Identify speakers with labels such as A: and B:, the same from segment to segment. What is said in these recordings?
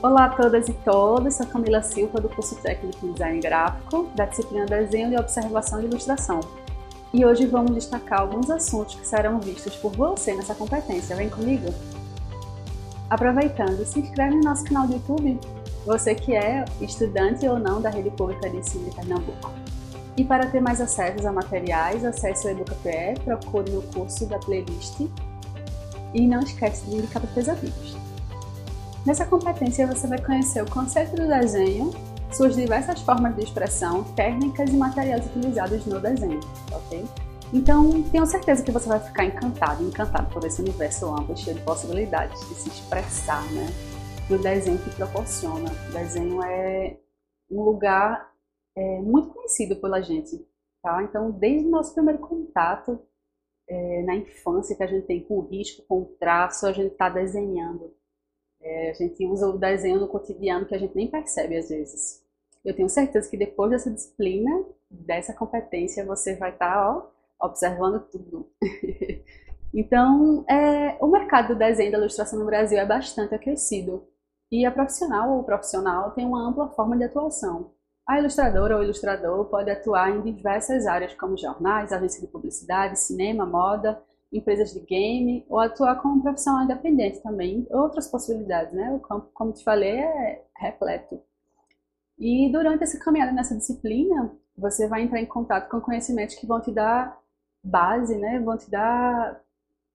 A: Olá a todas e todos, sou Camila Silva do curso técnico em design gráfico da disciplina Desenho e Observação de Ilustração. E hoje vamos destacar alguns assuntos que serão vistos por você nessa competência. Vem comigo? Aproveitando, se inscreve no nosso canal do YouTube, você que é estudante ou não da Rede Pública de Ensino de Pernambuco. E para ter mais acessos a materiais, acesse o EducaPE, procure no curso da playlist e não esquece de indicar para seus amigos. Nessa competência você vai conhecer o conceito do desenho, suas diversas formas de expressão, técnicas e materiais utilizados no desenho, ok? Então, tenho certeza que você vai ficar encantado, encantado por esse universo amplo, cheio de possibilidades de se expressar, né? No desenho que proporciona. O desenho é um lugar é, muito conhecido pela gente, tá? Então, desde o nosso primeiro contato é, na infância que a gente tem com o risco, com o traço, a gente está desenhando. É, a gente usa o desenho no cotidiano que a gente nem percebe às vezes. Eu tenho certeza que depois dessa disciplina, dessa competência, você vai estar tá, observando tudo. então, é, o mercado do desenho e da ilustração no Brasil é bastante aquecido. E a profissional ou profissional tem uma ampla forma de atuação. A ilustradora ou ilustrador pode atuar em diversas áreas, como jornais, agência de publicidade, cinema, moda, empresas de game, ou atuar como profissional independente também. Outras possibilidades, né? O campo, como te falei, é repleto. E durante essa caminhada nessa disciplina, você vai entrar em contato com conhecimentos que vão te dar base, né? Vão te dar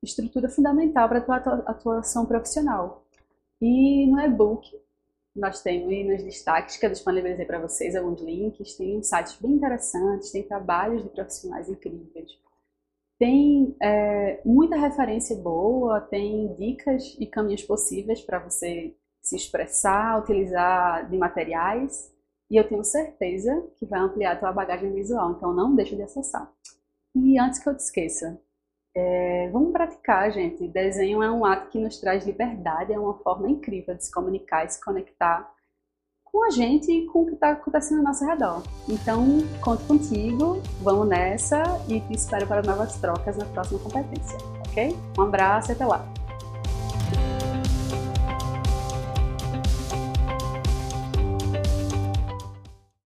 A: estrutura fundamental para a tua atuação profissional. E no e-book nós temos nos destaques que eu disponibilizei para vocês alguns links, tem sites bem interessantes, tem trabalhos de profissionais incríveis, tem é, muita referência boa, tem dicas e caminhos possíveis para você se expressar, utilizar de materiais, e eu tenho certeza que vai ampliar a tua bagagem visual, então não deixe de acessar. E antes que eu te esqueça, é, vamos praticar, gente. Desenho é um ato que nos traz liberdade, é uma forma incrível de se comunicar e se conectar com a gente e com o que está acontecendo ao nosso redor. Então, conto contigo, vamos nessa e te espero para novas trocas na próxima competência, ok? Um abraço e até lá!